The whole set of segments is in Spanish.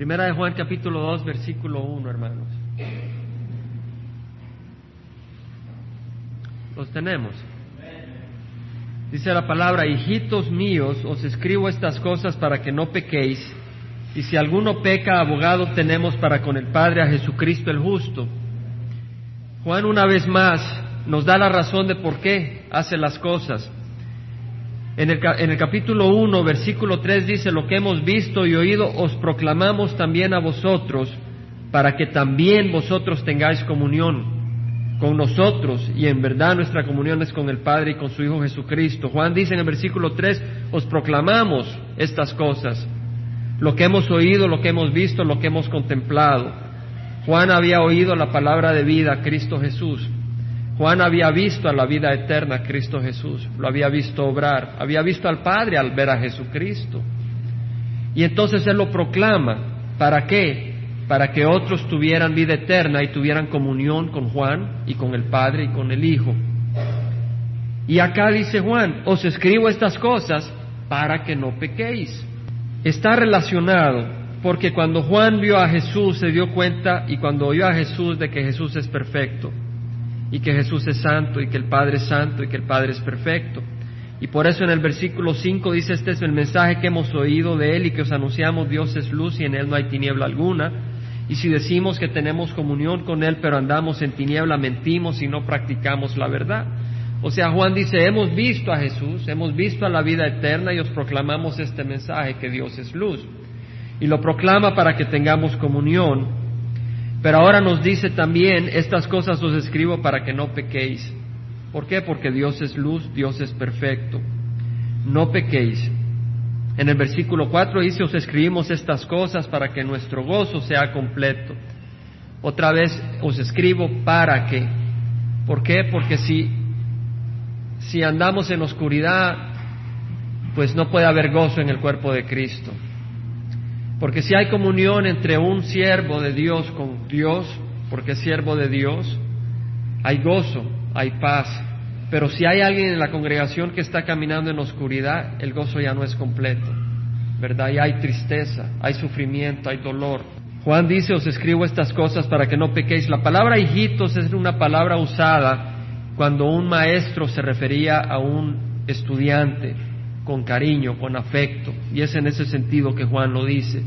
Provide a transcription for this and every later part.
Primera de Juan capítulo 2, versículo 1, hermanos. Los tenemos. Dice la palabra, hijitos míos, os escribo estas cosas para que no pequéis, y si alguno peca, abogado tenemos para con el Padre a Jesucristo el justo. Juan una vez más nos da la razón de por qué hace las cosas. En el, en el capítulo 1, versículo 3 dice, lo que hemos visto y oído os proclamamos también a vosotros, para que también vosotros tengáis comunión con nosotros y en verdad nuestra comunión es con el Padre y con su Hijo Jesucristo. Juan dice en el versículo 3, os proclamamos estas cosas, lo que hemos oído, lo que hemos visto, lo que hemos contemplado. Juan había oído la palabra de vida, Cristo Jesús. Juan había visto a la vida eterna, Cristo Jesús. Lo había visto obrar. Había visto al Padre al ver a Jesucristo. Y entonces Él lo proclama. ¿Para qué? para que otros tuvieran vida eterna y tuvieran comunión con Juan y con el Padre y con el Hijo. Y acá dice Juan, os escribo estas cosas para que no pequéis. Está relacionado porque cuando Juan vio a Jesús se dio cuenta y cuando oyó a Jesús de que Jesús es perfecto y que Jesús es santo y que el Padre es santo y que el Padre es perfecto. Y por eso en el versículo 5 dice, este es el mensaje que hemos oído de Él y que os anunciamos, Dios es luz y en Él no hay tiniebla alguna. Y si decimos que tenemos comunión con Él, pero andamos en tiniebla, mentimos y no practicamos la verdad. O sea, Juan dice, hemos visto a Jesús, hemos visto a la vida eterna y os proclamamos este mensaje que Dios es luz. Y lo proclama para que tengamos comunión. Pero ahora nos dice también, estas cosas os escribo para que no pequéis. ¿Por qué? Porque Dios es luz, Dios es perfecto. No pequéis. En el versículo 4 dice, os escribimos estas cosas para que nuestro gozo sea completo. Otra vez os escribo para que. ¿Por qué? Porque si, si andamos en oscuridad, pues no puede haber gozo en el cuerpo de Cristo. Porque si hay comunión entre un siervo de Dios con Dios, porque es siervo de Dios, hay gozo, hay paz, pero si hay alguien en la congregación que está caminando en oscuridad, el gozo ya no es completo, ¿verdad? Y hay tristeza, hay sufrimiento, hay dolor. Juan dice, os escribo estas cosas para que no pequéis. La palabra hijitos es una palabra usada cuando un maestro se refería a un estudiante con cariño, con afecto. Y es en ese sentido que Juan lo dice.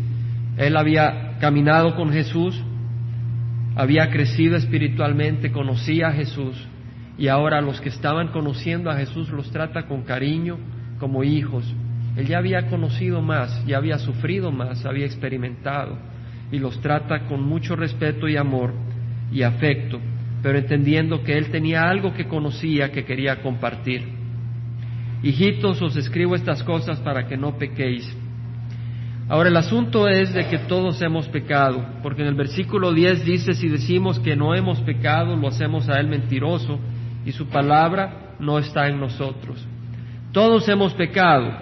Él había caminado con Jesús, había crecido espiritualmente, conocía a Jesús y ahora los que estaban conociendo a Jesús los trata con cariño como hijos. Él ya había conocido más, ya había sufrido más, había experimentado y los trata con mucho respeto y amor y afecto, pero entendiendo que Él tenía algo que conocía que quería compartir. Hijitos, os escribo estas cosas para que no pequéis. Ahora el asunto es de que todos hemos pecado, porque en el versículo 10 dice, si decimos que no hemos pecado, lo hacemos a Él mentiroso y su palabra no está en nosotros. Todos hemos pecado.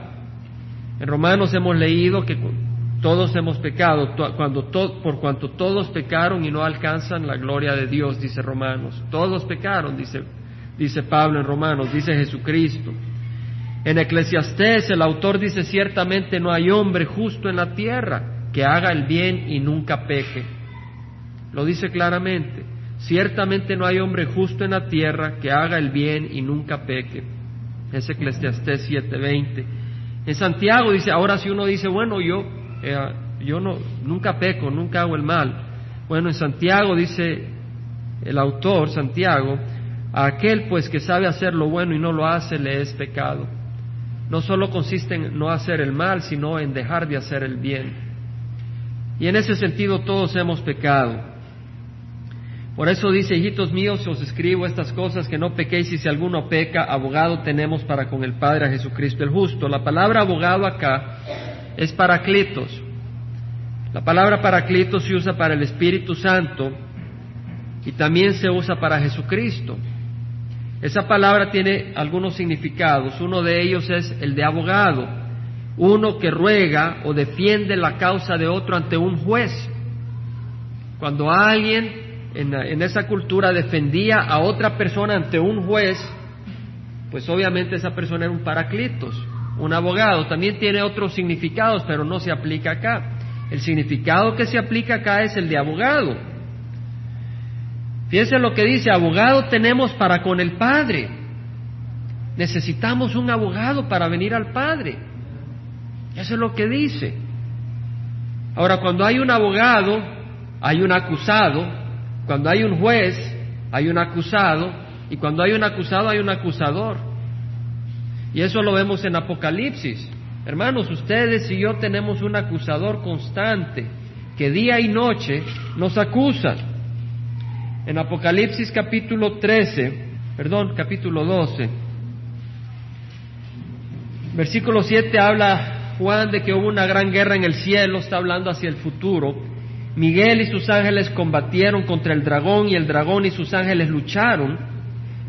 En Romanos hemos leído que todos hemos pecado cuando por cuanto todos pecaron y no alcanzan la gloria de Dios, dice Romanos. Todos pecaron, dice, dice Pablo en Romanos, dice Jesucristo. En Eclesiastés el autor dice ciertamente no hay hombre justo en la tierra que haga el bien y nunca peque. Lo dice claramente. Ciertamente no hay hombre justo en la tierra que haga el bien y nunca peque. Es Eclesiastés 7:20. En Santiago dice, ahora si uno dice, bueno, yo, eh, yo no, nunca peco, nunca hago el mal. Bueno, en Santiago dice el autor, Santiago, a aquel pues que sabe hacer lo bueno y no lo hace, le es pecado. No solo consiste en no hacer el mal, sino en dejar de hacer el bien. Y en ese sentido todos hemos pecado. Por eso dice, hijitos míos, os escribo estas cosas que no pequéis y si alguno peca, abogado tenemos para con el Padre a Jesucristo el justo. La palabra abogado acá es paracletos. La palabra paracletos se usa para el Espíritu Santo y también se usa para Jesucristo. Esa palabra tiene algunos significados. Uno de ellos es el de abogado, uno que ruega o defiende la causa de otro ante un juez. Cuando alguien en, esa cultura defendía a otra persona ante un juez, pues obviamente esa persona era un paraclitos, un abogado. También tiene otros significados, pero no se aplica acá. El significado que se aplica acá es el de abogado. Fíjense lo que dice, abogado tenemos para con el Padre. Necesitamos un abogado para venir al Padre. Eso es lo que dice. Ahora, cuando hay un abogado, hay un acusado. Cuando hay un juez, hay un acusado. Y cuando hay un acusado, hay un acusador. Y eso lo vemos en Apocalipsis. Hermanos, ustedes y yo tenemos un acusador constante que día y noche nos acusa. En Apocalipsis capítulo 13, perdón, capítulo 12, versículo 7 habla Juan de que hubo una gran guerra en el cielo, está hablando hacia el futuro. Miguel y sus ángeles combatieron contra el dragón y el dragón y sus ángeles lucharon,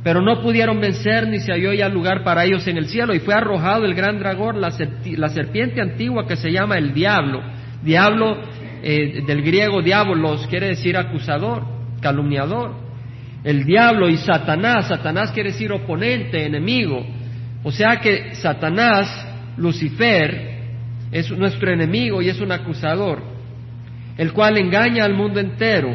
pero no pudieron vencer ni se halló ya lugar para ellos en el cielo y fue arrojado el gran dragón, la, serpiente antigua que se llama el diablo. Diablo eh, del griego diabolos quiere decir acusador, calumniador. El diablo y Satanás, Satanás quiere decir oponente, enemigo. O sea que Satanás, Lucifer, es nuestro enemigo y es un acusador, el cual engaña al mundo entero,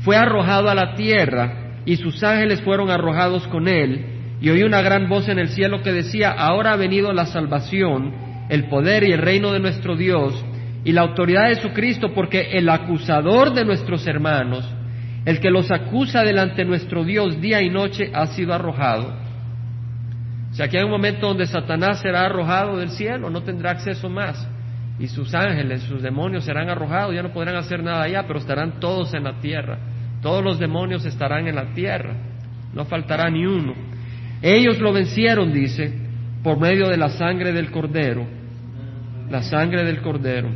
fue arrojado a la tierra y sus ángeles fueron arrojados con él, y oí una gran voz en el cielo que decía, ahora ha venido la salvación, el poder y el reino de nuestro Dios y la autoridad de su Cristo, porque el acusador de nuestros hermanos, el que los acusa delante de nuestro Dios día y noche, ha sido arrojado. O sea que hay un momento donde Satanás será arrojado del cielo, no tendrá acceso más. Y sus ángeles, sus demonios serán arrojados, ya no podrán hacer nada allá, pero estarán todos en la tierra. Todos los demonios estarán en la tierra, no faltará ni uno. Ellos lo vencieron, dice, por medio de la sangre del cordero, la sangre del cordero.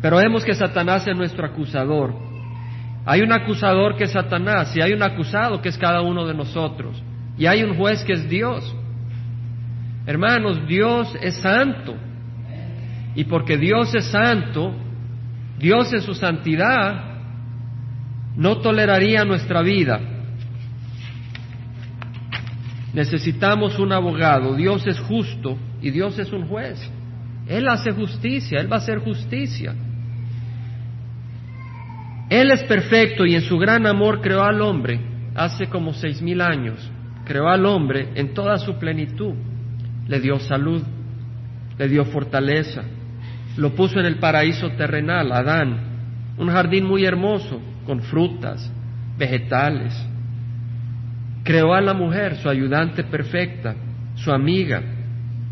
Pero vemos que Satanás es nuestro acusador. Hay un acusador que es Satanás y hay un acusado que es cada uno de nosotros. Y hay un juez que es Dios. Hermanos, Dios es santo. Y porque Dios es santo, Dios en su santidad no toleraría nuestra vida. Necesitamos un abogado. Dios es justo y Dios es un juez. Él hace justicia, Él va a hacer justicia. Él es perfecto y en su gran amor creó al hombre hace como seis mil años. Creó al hombre en toda su plenitud le dio salud, le dio fortaleza, lo puso en el paraíso terrenal, Adán, un jardín muy hermoso, con frutas, vegetales. Creó a la mujer, su ayudante perfecta, su amiga,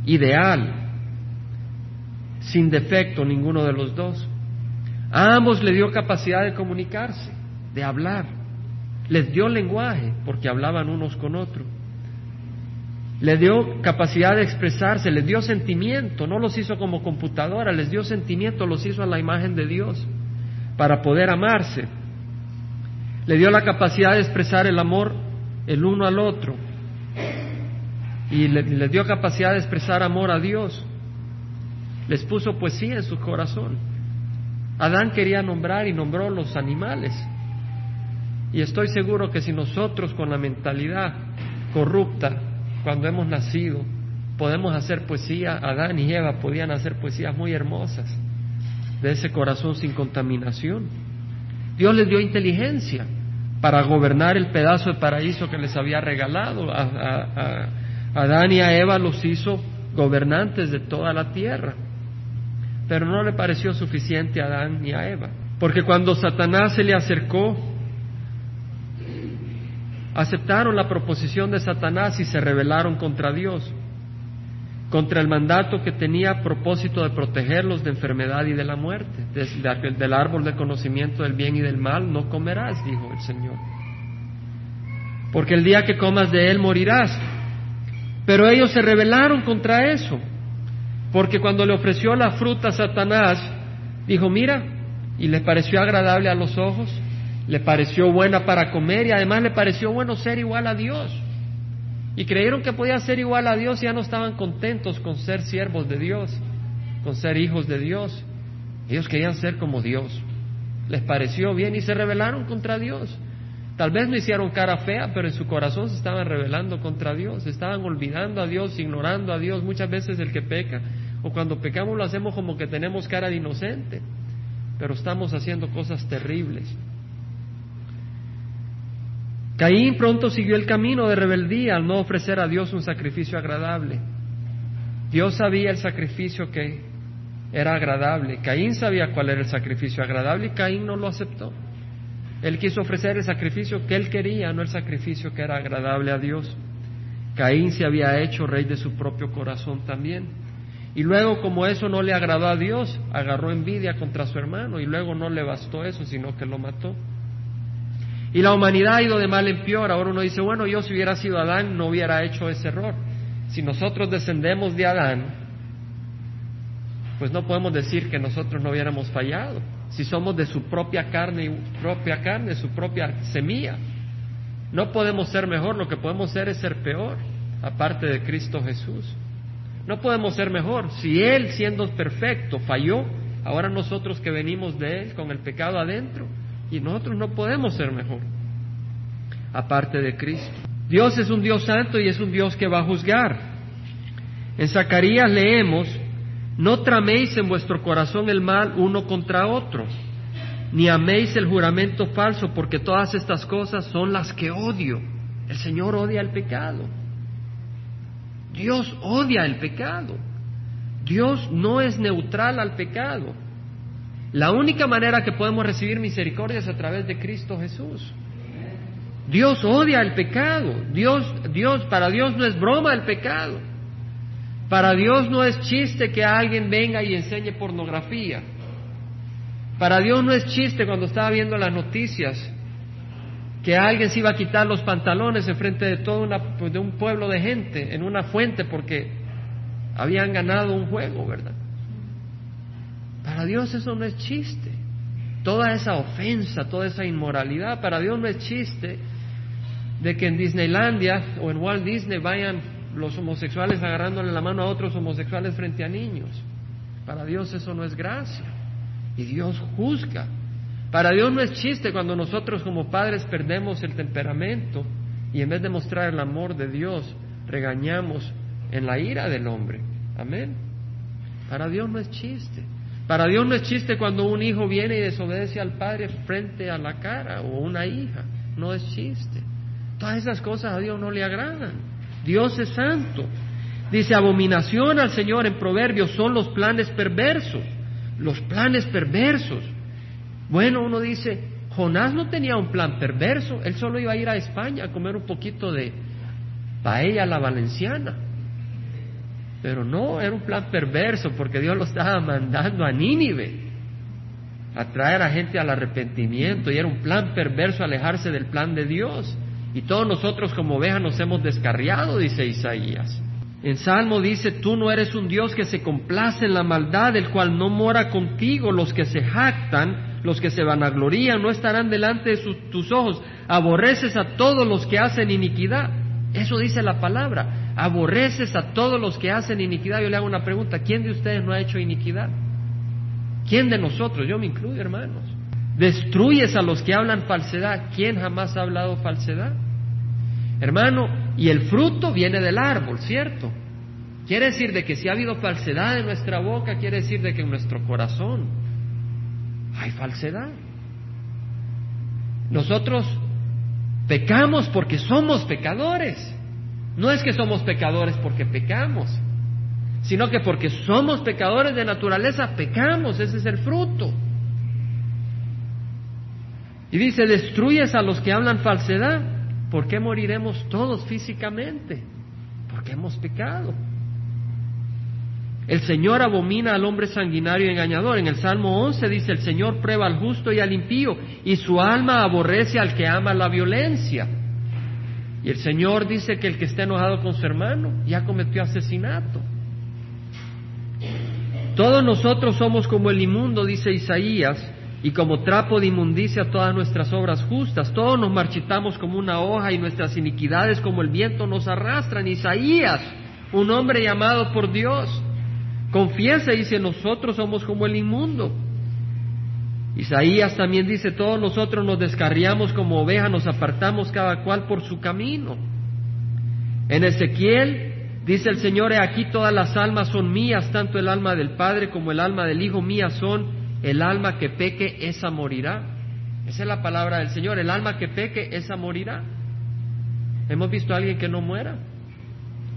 ideal, sin defecto ninguno de los dos. A ambos le dio capacidad de comunicarse, de hablar. Les dio lenguaje, porque hablaban unos con otros le dio capacidad de expresarse, les dio sentimiento, no los hizo como computadora, les dio sentimiento, los hizo a la imagen de Dios para poder amarse. Le dio la capacidad de expresar el amor el uno al otro y le, les dio capacidad de expresar amor a Dios. Les puso poesía en su corazón. Adán quería nombrar y nombró los animales. Y estoy seguro que si nosotros con la mentalidad corrupta cuando hemos nacido, podemos hacer poesía. Adán y Eva podían hacer poesías muy hermosas de ese corazón sin contaminación. Dios les dio inteligencia para gobernar el pedazo de paraíso que les había regalado. A, Adán y a Eva los hizo gobernantes de toda la tierra. Pero no le pareció suficiente a Adán ni a Eva. Porque cuando Satanás se le acercó aceptaron la proposición de Satanás y se rebelaron contra Dios, contra el mandato que tenía a propósito de protegerlos de enfermedad y de la muerte. del árbol de conocimiento del bien y del mal no comerás, dijo el Señor. Porque el día que comas de él morirás. Pero ellos se rebelaron contra eso. Porque cuando le ofreció la fruta a Satanás, dijo, mira, y le pareció agradable a los ojos, le pareció buena para comer y además le pareció bueno ser igual a Dios. Y creyeron que podía ser igual a Dios y ya no estaban contentos con ser siervos de Dios, con ser hijos de Dios. Ellos querían ser como Dios. Les pareció bien y se rebelaron contra Dios. Tal vez no hicieron cara fea, pero en su corazón se estaban rebelando contra Dios, estaban olvidando a Dios, ignorando a Dios. Muchas veces el que peca, o cuando pecamos lo hacemos como que tenemos cara de inocente. pero estamos haciendo cosas terribles. Caín pronto siguió el camino de rebeldía al no ofrecer a Dios un sacrificio agradable. Dios sabía el sacrificio que era agradable. Caín sabía cuál era el sacrificio agradable y Caín no lo aceptó. Él quiso ofrecer el sacrificio que él quería, no el sacrificio que era agradable a Dios. Caín se había hecho rey de su propio corazón también. Y luego, como eso no le agradó a Dios, agarró envidia contra su hermano y luego no le bastó eso, sino que lo mató. Y la humanidad ha ido de mal en peor. Ahora uno dice, bueno, yo si hubiera sido Adán no hubiera hecho ese error. Si nosotros descendemos de Adán, pues no podemos decir que nosotros no hubiéramos fallado. Si somos de su propia carne, propia carne, su propia semilla, no podemos ser mejor. Lo que podemos ser es ser peor, aparte de Cristo Jesús. No podemos ser mejor. Si Él, siendo perfecto, falló, ahora nosotros que venimos de Él con el pecado adentro, y nosotros no podemos ser mejor, aparte de Cristo. Dios es un Dios santo y es un Dios que va a juzgar. En Zacarías leemos, no traméis en vuestro corazón el mal uno contra otro, ni améis el juramento falso, porque todas estas cosas son las que odio. El Señor odia el pecado. Dios odia el pecado. Dios no es neutral al pecado. La única manera que podemos recibir misericordia es a través de Cristo Jesús. Dios odia el pecado. Dios, Dios, para Dios no es broma el pecado. Para Dios no es chiste que alguien venga y enseñe pornografía. Para Dios no es chiste cuando estaba viendo las noticias que alguien se iba a quitar los pantalones en frente de todo de un pueblo de gente en una fuente porque habían ganado un juego, ¿verdad? Para Dios eso no es chiste. Toda esa ofensa, toda esa inmoralidad, para Dios no es chiste de que en Disneylandia o en Walt Disney vayan los homosexuales agarrándole la mano a otros homosexuales frente a niños. Para Dios eso no es gracia. Y Dios juzga. Para Dios no es chiste cuando nosotros como padres perdemos el temperamento y en vez de mostrar el amor de Dios, regañamos en la ira del hombre. Amén. Para Dios no es chiste. Para Dios no es chiste cuando un hijo viene y desobedece al padre frente a la cara o una hija. No es chiste. Todas esas cosas a Dios no le agradan. Dios es santo. Dice, abominación al Señor en Proverbios son los planes perversos. Los planes perversos. Bueno, uno dice, Jonás no tenía un plan perverso. Él solo iba a ir a España a comer un poquito de paella la valenciana. Pero no, era un plan perverso porque Dios lo estaba mandando a Nínive a traer a gente al arrepentimiento y era un plan perverso alejarse del plan de Dios. Y todos nosotros como ovejas nos hemos descarriado, dice Isaías. En Salmo dice, tú no eres un Dios que se complace en la maldad, el cual no mora contigo. Los que se jactan, los que se vanaglorían, no estarán delante de tus ojos. Aborreces a todos los que hacen iniquidad. Eso dice la palabra aborreces a todos los que hacen iniquidad. Yo le hago una pregunta, ¿quién de ustedes no ha hecho iniquidad? ¿Quién de nosotros? Yo me incluyo, hermanos. Destruyes a los que hablan falsedad. ¿Quién jamás ha hablado falsedad? Hermano, y el fruto viene del árbol, ¿cierto? Quiere decir de que si ha habido falsedad en nuestra boca, quiere decir de que en nuestro corazón hay falsedad. Nosotros pecamos porque somos pecadores. No es que somos pecadores porque pecamos, sino que porque somos pecadores de naturaleza, pecamos, ese es el fruto. Y dice, destruyes a los que hablan falsedad, ¿por qué moriremos todos físicamente? Porque hemos pecado. El Señor abomina al hombre sanguinario y engañador. En el Salmo 11 dice, el Señor prueba al justo y al impío, y su alma aborrece al que ama la violencia. Y el Señor dice que el que esté enojado con su hermano ya cometió asesinato. Todos nosotros somos como el inmundo, dice Isaías, y como trapo de inmundicia todas nuestras obras justas. Todos nos marchitamos como una hoja y nuestras iniquidades como el viento nos arrastran. Isaías, un hombre llamado por Dios, confiesa y dice, nosotros somos como el inmundo. Isaías también dice, todos nosotros nos descarriamos como ovejas, nos apartamos cada cual por su camino. En Ezequiel dice el Señor, he aquí todas las almas son mías, tanto el alma del Padre como el alma del Hijo mía son, el alma que peque, esa morirá. Esa es la palabra del Señor, el alma que peque, esa morirá. ¿Hemos visto a alguien que no muera?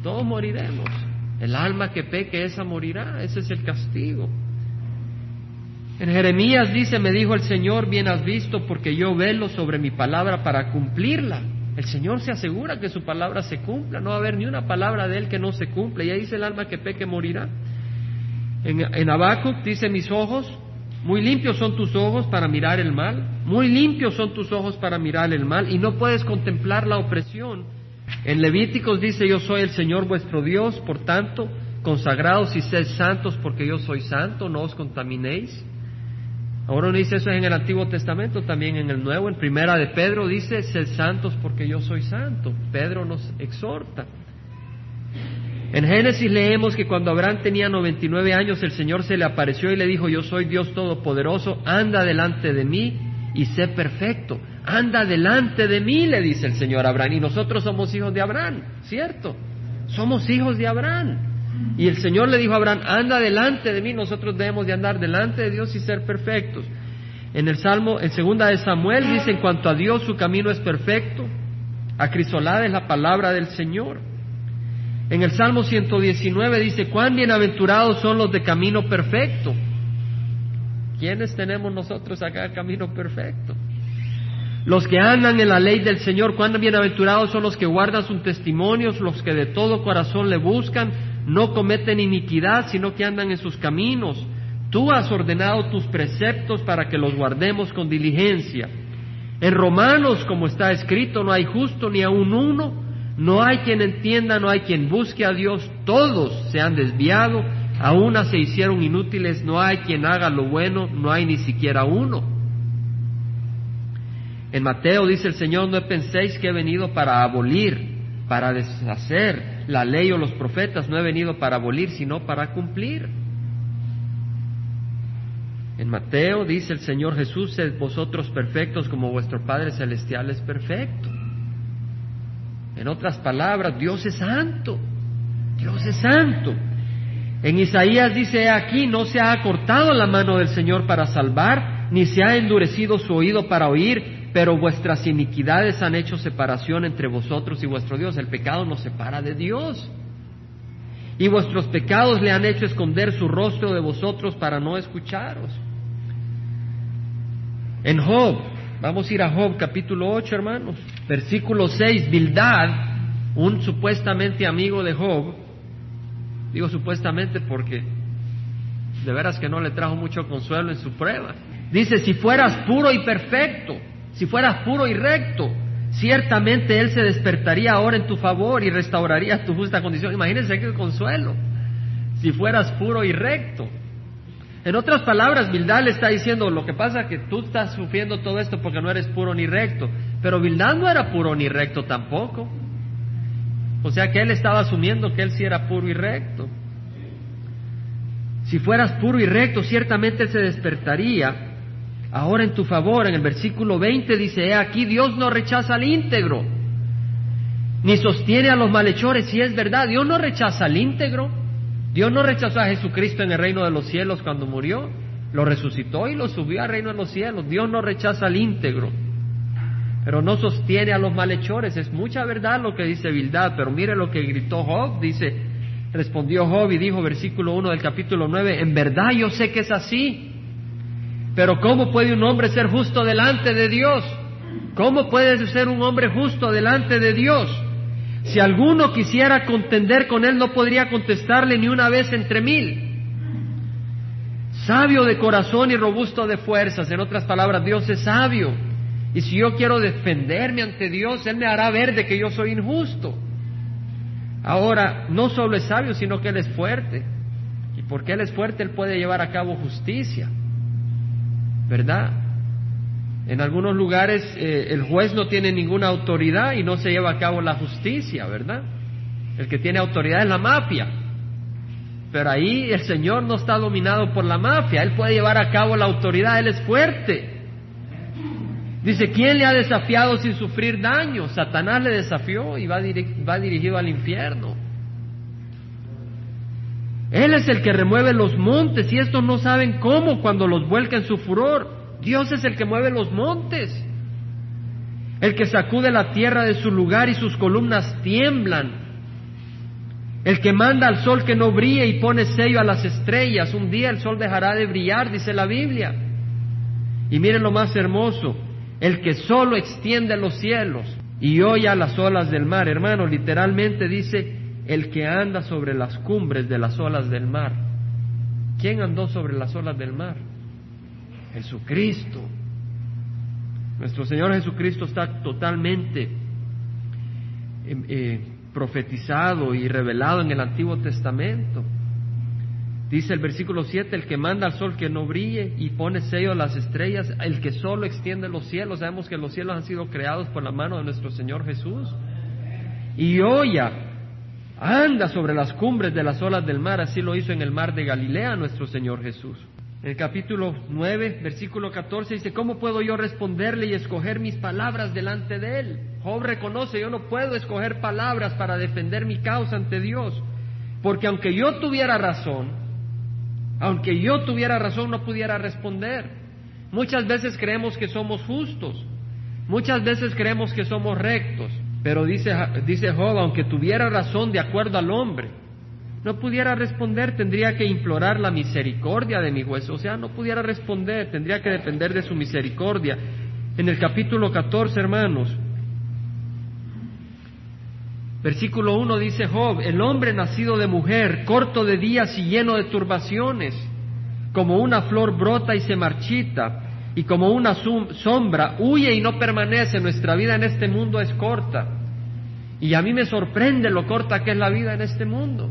Todos moriremos. El alma que peque, esa morirá. Ese es el castigo. En Jeremías dice, me dijo el Señor, bien has visto, porque yo velo sobre mi palabra para cumplirla. El Señor se asegura que su palabra se cumpla, no va a haber ni una palabra de Él que no se cumpla. Y ahí dice el alma que peque morirá. En, en Habacuc dice, mis ojos, muy limpios son tus ojos para mirar el mal, muy limpios son tus ojos para mirar el mal, y no puedes contemplar la opresión. En Levíticos dice, yo soy el Señor vuestro Dios, por tanto, consagrados y sed santos porque yo soy santo, no os contaminéis. Ahora no dice eso en el Antiguo Testamento, también en el Nuevo, en Primera de Pedro dice, sed santos porque yo soy santo. Pedro nos exhorta. En Génesis leemos que cuando Abraham tenía 99 años, el Señor se le apareció y le dijo, yo soy Dios Todopoderoso, anda delante de mí y sé perfecto. Anda delante de mí, le dice el Señor a Abraham. Y nosotros somos hijos de Abraham, ¿cierto? Somos hijos de Abraham. Y el Señor le dijo a Abraham, anda delante de mí, nosotros debemos de andar delante de Dios y ser perfectos. En el Salmo, en segunda de Samuel dice, en cuanto a Dios su camino es perfecto, acrisolada es la palabra del Señor. En el Salmo 119 dice, cuán bienaventurados son los de camino perfecto. ¿Quiénes tenemos nosotros acá camino perfecto? Los que andan en la ley del Señor, cuán bienaventurados son los que guardan sus testimonios, los que de todo corazón le buscan, no cometen iniquidad, sino que andan en sus caminos. Tú has ordenado tus preceptos para que los guardemos con diligencia. En Romanos, como está escrito, no hay justo ni aun uno, no hay quien entienda, no hay quien busque a Dios, todos se han desviado, a una se hicieron inútiles, no hay quien haga lo bueno, no hay ni siquiera uno. En Mateo dice el Señor, no penséis que he venido para abolir, para deshacer la ley o los profetas, no he venido para abolir, sino para cumplir. En Mateo dice el Señor Jesús, sed vosotros perfectos como vuestro Padre Celestial es perfecto. En otras palabras, Dios es santo, Dios es santo. En Isaías dice aquí, no se ha acortado la mano del Señor para salvar, ni se ha endurecido su oído para oír, pero vuestras iniquidades han hecho separación entre vosotros y vuestro Dios. El pecado nos separa de Dios. Y vuestros pecados le han hecho esconder su rostro de vosotros para no escucharos. En Job, vamos a ir a Job capítulo 8, hermanos, versículo 6, Bildad, un supuestamente amigo de Job, digo supuestamente porque de veras que no le trajo mucho consuelo en su prueba, dice, si fueras puro y perfecto, si fueras puro y recto, ciertamente Él se despertaría ahora en tu favor y restauraría tu justa condición. Imagínense qué consuelo, si fueras puro y recto. En otras palabras, Bildad le está diciendo, lo que pasa es que tú estás sufriendo todo esto porque no eres puro ni recto. Pero Bildad no era puro ni recto tampoco. O sea que él estaba asumiendo que él sí era puro y recto. Si fueras puro y recto, ciertamente él se despertaría ahora en tu favor. En el versículo 20 dice, he aquí Dios no rechaza al íntegro, ni sostiene a los malhechores. Si es verdad, Dios no rechaza al íntegro. Dios no rechazó a Jesucristo en el reino de los cielos cuando murió. Lo resucitó y lo subió al reino de los cielos. Dios no rechaza al íntegro, pero no sostiene a los malhechores. Es mucha verdad lo que dice Bildad, pero mire lo que gritó Job. Dice, respondió Job y dijo, versículo 1 del capítulo 9, en verdad yo sé que es así. Pero ¿cómo puede un hombre ser justo delante de Dios? ¿Cómo puede ser un hombre justo delante de Dios? Si alguno quisiera contender con él, no podría contestarle ni una vez entre mil. Sabio de corazón y robusto de fuerzas. En otras palabras, Dios es sabio. Y si yo quiero defenderme ante Dios, Él me hará ver de que yo soy injusto. Ahora, no solo es sabio, sino que Él es fuerte. Y porque Él es fuerte, Él puede llevar a cabo justicia. ¿verdad? En algunos lugares eh, el juez no tiene ninguna autoridad y no se lleva a cabo la justicia, ¿verdad? El que tiene autoridad es la mafia. Pero ahí el Señor no está dominado por la mafia, Él puede llevar a cabo la autoridad, Él es fuerte. Dice, ¿quién le ha desafiado sin sufrir daño? Satanás le desafió y va, dirigido al infierno. Él es el que remueve los montes y estos no saben cómo cuando los vuelca en su furor. Dios es el que mueve los montes. El que sacude la tierra de su lugar y sus columnas tiemblan. El que manda al sol que no brille y pone sello a las estrellas. Un día el sol dejará de brillar, dice la Biblia. Y miren lo más hermoso, el que solo extiende los cielos y a las olas del mar. Hermano, literalmente dice, el que anda sobre las cumbres de las olas del mar. ¿Quién andó sobre las olas del mar? Jesucristo. Nuestro Señor Jesucristo está totalmente eh, eh, profetizado y revelado en el Antiguo Testamento. Dice el versículo 7, el que manda al sol que no brille y pone sello a las estrellas, el que solo extiende los cielos. Sabemos que los cielos han sido creados por la mano de nuestro Señor Jesús. Y Oya anda sobre las cumbres de las olas del mar, así lo hizo en el mar de Galilea nuestro Señor Jesús. En el capítulo 9, versículo 14 dice, ¿cómo puedo yo responderle y escoger mis palabras delante de él? Job reconoce, yo no puedo escoger palabras para defender mi causa ante Dios, porque aunque yo tuviera razón, aunque yo tuviera razón no pudiera responder. Muchas veces creemos que somos justos, muchas veces creemos que somos rectos, pero dice, dice Job, aunque tuviera razón de acuerdo al hombre, no pudiera responder, tendría que implorar la misericordia de mi juez. O sea, no pudiera responder, tendría que depender de su misericordia. En el capítulo 14, hermanos, versículo 1 dice Job, el hombre nacido de mujer, corto de días y lleno de turbaciones, como una flor brota y se marchita, y como una sombra huye y no permanece. Nuestra vida en este mundo es corta. Y a mí me sorprende lo corta que es la vida en este mundo.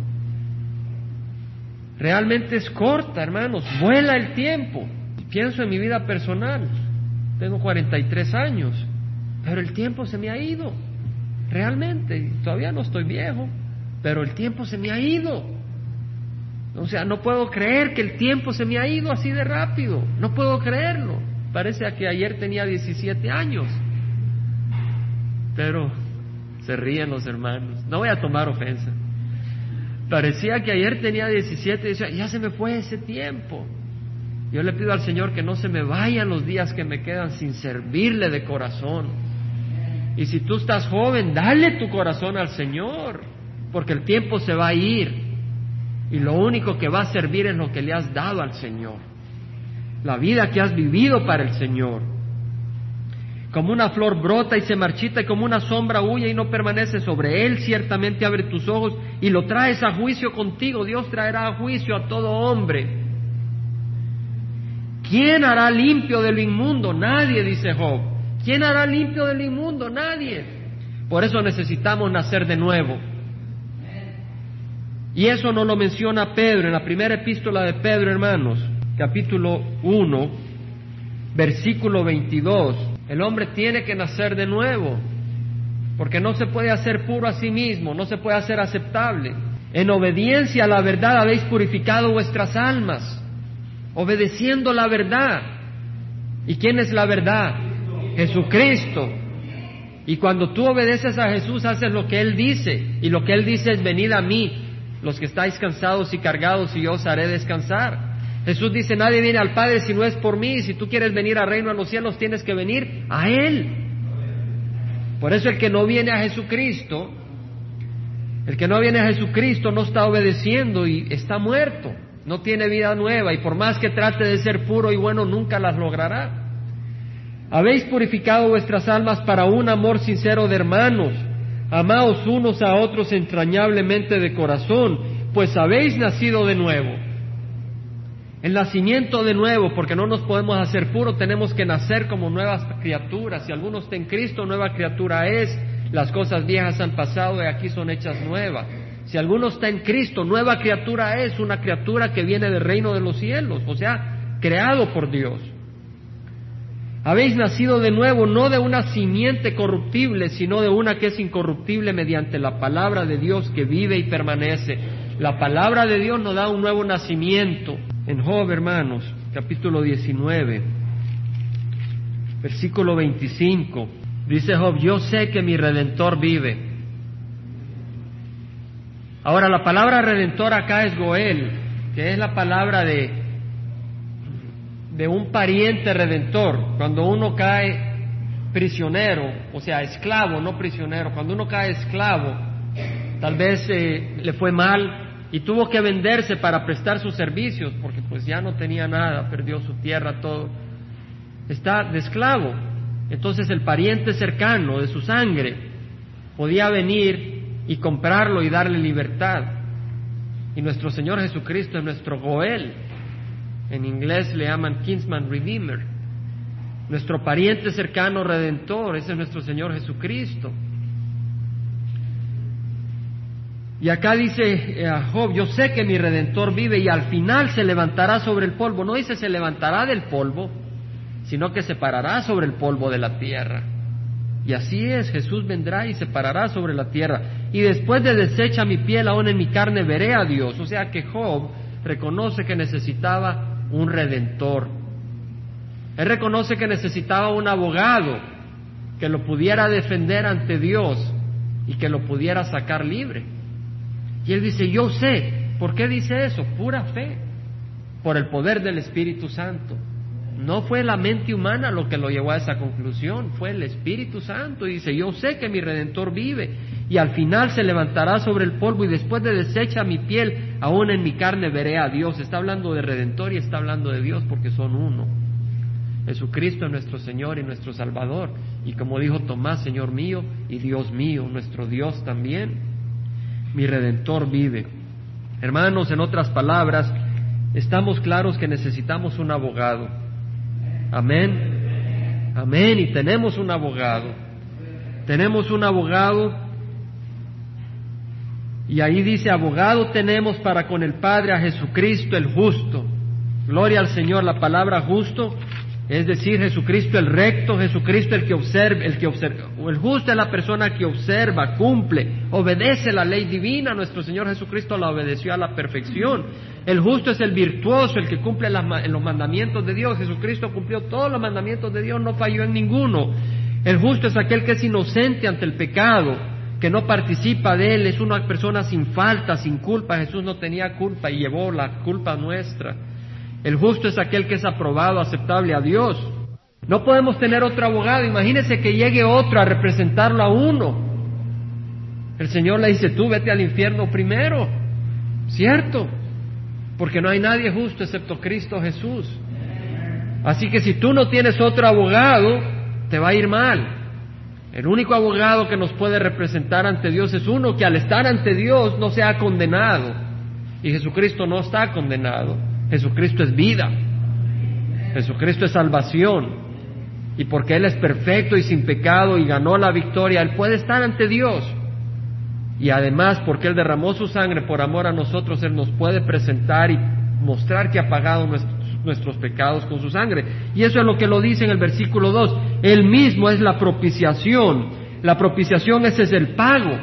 Realmente es corta, hermanos, vuela el tiempo. Pienso en mi vida personal, tengo 43 años, pero el tiempo se me ha ido, realmente, todavía no estoy viejo, pero el tiempo se me ha ido. O sea, no puedo creer que el tiempo se me ha ido así de rápido, no puedo creerlo. Parece que ayer tenía 17 años, pero se ríen los hermanos, no voy a tomar ofensa. Parecía que ayer tenía 17 y decía, ya se me fue ese tiempo. Yo le pido al Señor que no se me vayan los días que me quedan sin servirle de corazón. Y si tú estás joven, dale tu corazón al Señor, porque el tiempo se va a ir. Y lo único que va a servir es lo que le has dado al Señor. La vida que has vivido para el Señor. Como una flor brota y se marchita y como una sombra huye y no permanece sobre él, ciertamente abre tus ojos y lo traes a juicio contigo. Dios traerá a juicio a todo hombre. ¿Quién hará limpio de lo inmundo? Nadie, dice Job. ¿Quién hará limpio de lo inmundo? Nadie. Por eso necesitamos nacer de nuevo. Y eso no lo menciona Pedro en la primera epístola de Pedro, hermanos, capítulo 1, versículo 22. El hombre tiene que nacer de nuevo, porque no se puede hacer puro a sí mismo, no se puede hacer aceptable. En obediencia a la verdad habéis purificado vuestras almas, obedeciendo la verdad. ¿Y quién es la verdad? Jesucristo. Y cuando tú obedeces a Jesús, haces lo que Él dice. Y lo que Él dice es, venid a mí, los que estáis cansados y cargados, y yo os haré descansar. Jesús dice, nadie viene al Padre si no es por mí. Si tú quieres venir al reino de los cielos, tienes que venir a Él. Por eso el que no viene a Jesucristo, el que no viene a Jesucristo no está obedeciendo y está muerto. No tiene vida nueva y por más que trate de ser puro y bueno, nunca las logrará. Habéis purificado vuestras almas para un amor sincero de hermanos. Amaos unos a otros entrañablemente de corazón, pues habéis nacido de nuevo el nacimiento de nuevo, porque no nos podemos hacer puros, tenemos que nacer como nuevas criaturas. Si alguno está en Cristo, nueva criatura es. Las cosas viejas han pasado y aquí son hechas nuevas. Si alguno está en Cristo, nueva criatura es una criatura que viene del reino de los cielos, o sea, creado por Dios. Habéis nacido de nuevo, no de una simiente corruptible, sino de una que es incorruptible mediante la palabra de Dios que vive y permanece. La palabra de Dios nos da un nuevo nacimiento. En Job, hermanos, capítulo 19, versículo 25, dice Job, yo sé que mi redentor vive. Ahora, la palabra redentor acá es Goel, que es la palabra de, de un pariente redentor. Cuando uno cae prisionero, o sea, esclavo, no prisionero, cuando uno cae esclavo, tal vez eh, le fue mal y tuvo que venderse para prestar sus servicios, porque pues ya no tenía nada, perdió su tierra, todo. Está de esclavo. Entonces el pariente cercano de su sangre podía venir y comprarlo y darle libertad. Y nuestro Señor Jesucristo es nuestro Goel. En inglés le llaman Kinsman Redeemer. Nuestro pariente cercano redentor, ese es nuestro Señor Jesucristo. Y acá dice eh, Job, yo sé que mi redentor vive y al final se levantará sobre el polvo. No dice se levantará del polvo, sino que se parará sobre el polvo de la tierra. Y así es, Jesús vendrá y se parará sobre la tierra. Y después de deshecha mi piel, aún en mi carne veré a Dios. O sea que Job reconoce que necesitaba un redentor. Él reconoce que necesitaba un abogado que lo pudiera defender ante Dios y que lo pudiera sacar libre. Y él dice, yo sé. ¿Por qué dice eso? Pura fe. Por el poder del Espíritu Santo. No fue la mente humana lo que lo llevó a esa conclusión, fue el Espíritu Santo. dice, yo sé que mi Redentor vive y al final se levantará sobre el polvo y después de deshecha mi piel, aún en mi carne veré a Dios. Está hablando de Redentor y está hablando de Dios porque son uno. Jesucristo es nuestro Señor y nuestro Salvador. Y como dijo Tomás, Señor mío y Dios mío, nuestro Dios también, mi Redentor vive. Hermanos, en otras palabras, estamos claros que necesitamos un abogado Amén. Amén. Y tenemos un abogado. Tenemos un abogado. Y ahí dice, abogado tenemos para con el Padre a Jesucristo el justo. Gloria al Señor. La palabra justo es decir, Jesucristo el recto, Jesucristo el que observa, el que observa, el justo es la persona que observa, cumple, obedece la ley divina. Nuestro Señor Jesucristo la obedeció a la perfección. El justo es el virtuoso, el que cumple los mandamientos de Dios. Jesucristo cumplió todos los mandamientos de Dios, no falló en ninguno. El justo es aquel que es inocente ante el pecado, que no participa de él, es una persona sin falta, sin culpa. Jesús no tenía culpa y llevó la culpa nuestra. El justo es aquel que es aprobado, aceptable a Dios. No podemos tener otro abogado. Imagínese que llegue otro a representarlo a uno. El Señor le dice, tú vete al infierno primero. ¿Cierto? Porque no hay nadie justo excepto Cristo Jesús. Así que si tú no tienes otro abogado, te va a ir mal. El único abogado que nos puede representar ante Dios es uno que al estar ante Dios no sea condenado. Y Jesucristo no está condenado. Jesucristo es vida. Jesucristo es salvación. Y porque Él es perfecto y sin pecado y ganó la victoria, Él puede estar ante Dios. Y además, porque Él derramó su sangre por amor a nosotros, Él nos puede presentar y mostrar que ha pagado nuestros, pecados con su sangre. Y eso es lo que lo dice en el versículo 2. Él mismo es la propiciación. La propiciación ese es el pago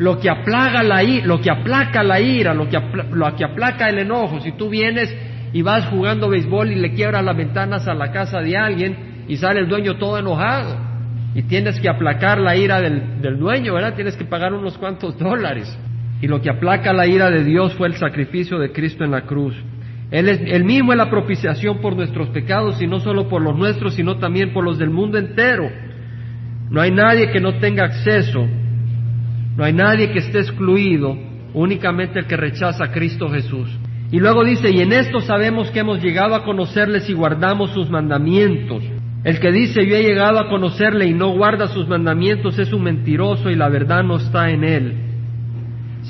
lo que, aplaga la, lo que aplaca la ira, lo que, lo que aplaca el enojo. Si tú vienes y vas jugando béisbol y le quiebras las ventanas a la casa de alguien y sale el dueño todo enojado y tienes que aplacar la ira del, del dueño, ¿verdad? Tienes que pagar unos cuantos dólares. Y lo que aplaca la ira de Dios fue el sacrificio de Cristo en la cruz. Él, es, él mismo es la propiciación por nuestros pecados y no solo por los nuestros, sino también por los del mundo entero. No hay nadie que no tenga acceso no hay nadie que esté excluido, únicamente el que rechaza a Cristo Jesús. Y luego dice, y en esto sabemos que hemos llegado a conocerles y guardamos sus mandamientos. El que dice yo he llegado a conocerle y no guarda sus mandamientos es un mentiroso y la verdad no está en él.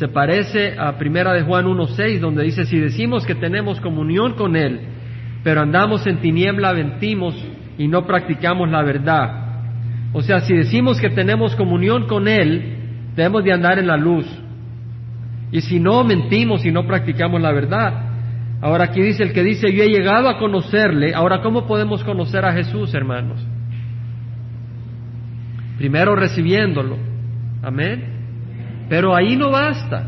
Se parece a Primera de Juan 1.6 donde dice, si decimos que tenemos comunión con él, pero andamos en tiniebla, mentimos y no practicamos la verdad. O sea, si decimos que tenemos comunión con él, Debemos de andar en la luz. Y si no mentimos y no practicamos la verdad. Ahora aquí dice el que dice, yo he llegado a conocerle. Ahora, ¿cómo podemos conocer a Jesús, hermanos? Primero recibiéndolo. Amén. Pero ahí no basta.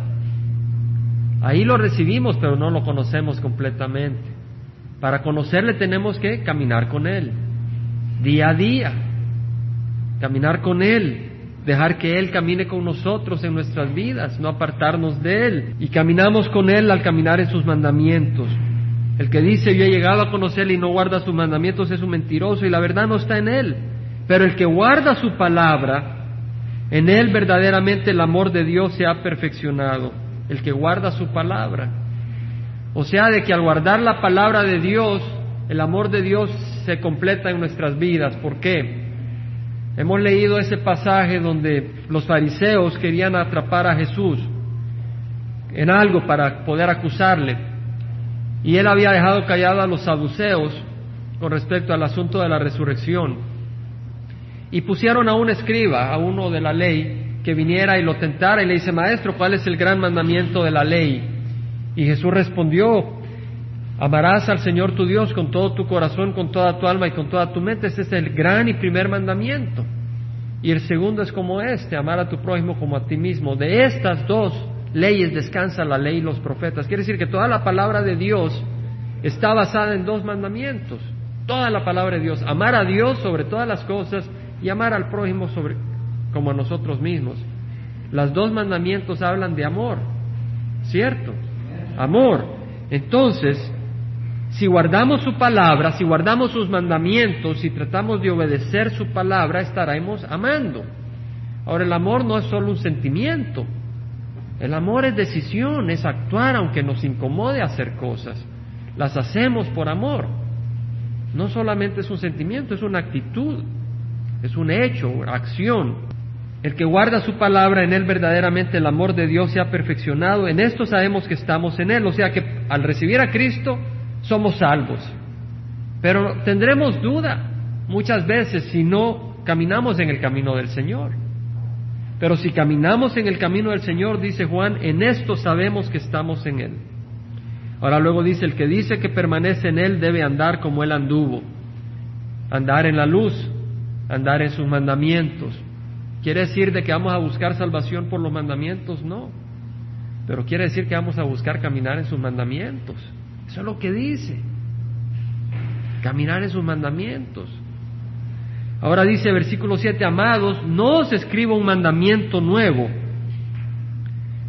Ahí lo recibimos, pero no lo conocemos completamente. Para conocerle tenemos que caminar con Él. Día a día. Caminar con Él dejar que Él camine con nosotros en nuestras vidas, no apartarnos de Él. Y caminamos con Él al caminar en sus mandamientos. El que dice yo he llegado a conocerle y no guarda sus mandamientos es un mentiroso y la verdad no está en Él. Pero el que guarda su palabra, en Él verdaderamente el amor de Dios se ha perfeccionado. El que guarda su palabra. O sea, de que al guardar la palabra de Dios, el amor de Dios se completa en nuestras vidas. ¿Por qué? Hemos leído ese pasaje donde los fariseos querían atrapar a Jesús en algo para poder acusarle. Y él había dejado callado a los saduceos con respecto al asunto de la resurrección. Y pusieron a un escriba, a uno de la ley, que viniera y lo tentara y le dice, Maestro, ¿cuál es el gran mandamiento de la ley? Y Jesús respondió, Amarás al Señor tu Dios con todo tu corazón, con toda tu alma y con toda tu mente. Ese es el gran y primer mandamiento. Y el segundo es como este, amar a tu prójimo como a ti mismo. De estas dos leyes descansa la ley y los profetas. Quiere decir que toda la palabra de Dios está basada en dos mandamientos. Toda la palabra de Dios. Amar a Dios sobre todas las cosas y amar al prójimo sobre, como a nosotros mismos. Los dos mandamientos hablan de amor, ¿cierto? Amor. Entonces, si guardamos su palabra, si guardamos sus mandamientos, si tratamos de obedecer su palabra, estaremos amando. Ahora, el amor no es solo un sentimiento. El amor es decisión, es actuar aunque nos incomode hacer cosas. Las hacemos por amor. No solamente es un sentimiento, es una actitud, es un hecho, acción. El que guarda su palabra, en él verdaderamente el amor de Dios se ha perfeccionado. En esto sabemos que estamos en él. O sea que al recibir a Cristo, somos salvos. Pero tendremos duda muchas veces si no caminamos en el camino del Señor. Pero si caminamos en el camino del Señor, dice Juan, en esto sabemos que estamos en Él. Ahora luego dice, el que dice que permanece en Él debe andar como Él anduvo. Andar en la luz, andar en sus mandamientos. ¿Quiere decir de que vamos a buscar salvación por los mandamientos? No. Pero quiere decir que vamos a buscar caminar en sus mandamientos. Eso es lo que dice. Caminar en sus mandamientos. Ahora dice versículo 7, amados, no os escribo un mandamiento nuevo,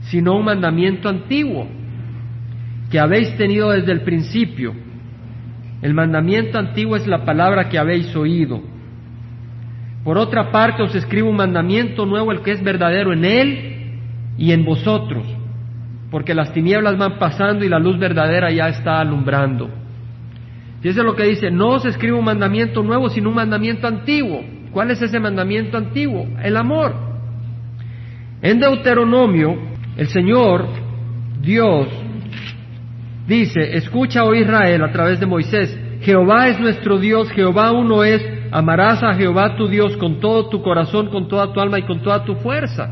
sino un mandamiento antiguo, que habéis tenido desde el principio. El mandamiento antiguo es la palabra que habéis oído. Por otra parte os escribo un mandamiento nuevo, el que es verdadero en él y en vosotros porque las tinieblas van pasando y la luz verdadera ya está alumbrando. Fíjense lo que dice, no os escribo un mandamiento nuevo, sino un mandamiento antiguo. ¿Cuál es ese mandamiento antiguo? El amor. En Deuteronomio, el Señor, Dios, dice, escucha, oh Israel, a través de Moisés, Jehová es nuestro Dios, Jehová uno es, amarás a Jehová tu Dios con todo tu corazón, con toda tu alma y con toda tu fuerza.